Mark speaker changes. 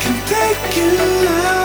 Speaker 1: can take you out.